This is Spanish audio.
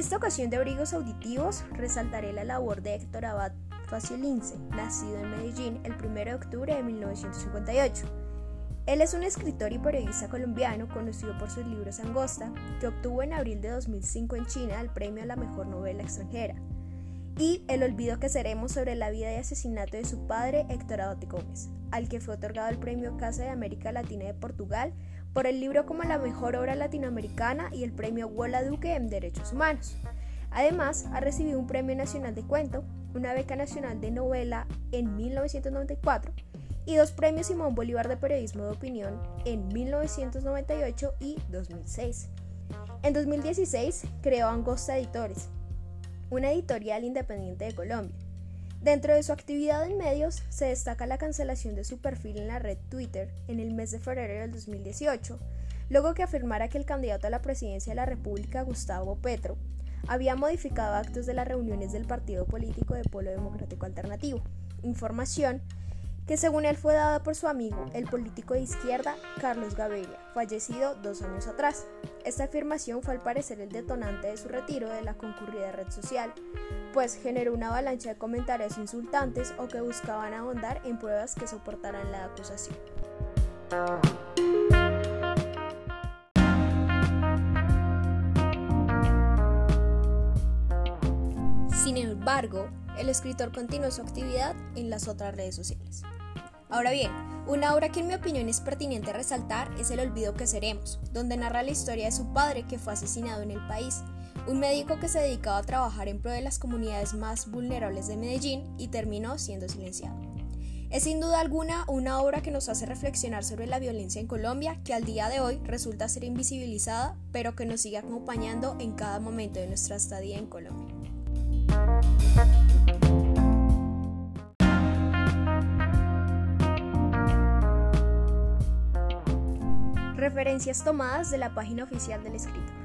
esta ocasión de abrigos auditivos resaltaré la labor de Héctor Abad Faciolince, nacido en Medellín el 1 de octubre de 1958. Él es un escritor y periodista colombiano conocido por sus libros Angosta, que obtuvo en abril de 2005 en China el premio a la mejor novela extranjera, y El olvido que seremos sobre la vida y asesinato de su padre Héctor Abad Gómez, al que fue otorgado el premio Casa de América Latina de Portugal por el libro como la mejor obra latinoamericana y el premio Wola Duque en Derechos Humanos. Además, ha recibido un Premio Nacional de Cuento, una beca nacional de novela en 1994 y dos premios Simón Bolívar de Periodismo de Opinión en 1998 y 2006. En 2016 creó Angosta Editores, una editorial independiente de Colombia. Dentro de su actividad en medios se destaca la cancelación de su perfil en la red Twitter en el mes de febrero del 2018, luego que afirmara que el candidato a la presidencia de la República, Gustavo Petro, había modificado actos de las reuniones del partido político de Polo Democrático Alternativo, información que según él fue dada por su amigo, el político de izquierda Carlos Gaviria, fallecido dos años atrás. Esta afirmación fue al parecer el detonante de su retiro de la concurrida red social, pues generó una avalancha de comentarios insultantes o que buscaban ahondar en pruebas que soportaran la acusación. Sin embargo, el escritor continuó su actividad en las otras redes sociales. Ahora bien, una obra que en mi opinión es pertinente resaltar es El olvido que seremos, donde narra la historia de su padre que fue asesinado en el país, un médico que se dedicaba a trabajar en pro de las comunidades más vulnerables de Medellín y terminó siendo silenciado. Es sin duda alguna una obra que nos hace reflexionar sobre la violencia en Colombia que al día de hoy resulta ser invisibilizada, pero que nos sigue acompañando en cada momento de nuestra estadía en Colombia. Referencias tomadas de la página oficial del escritor.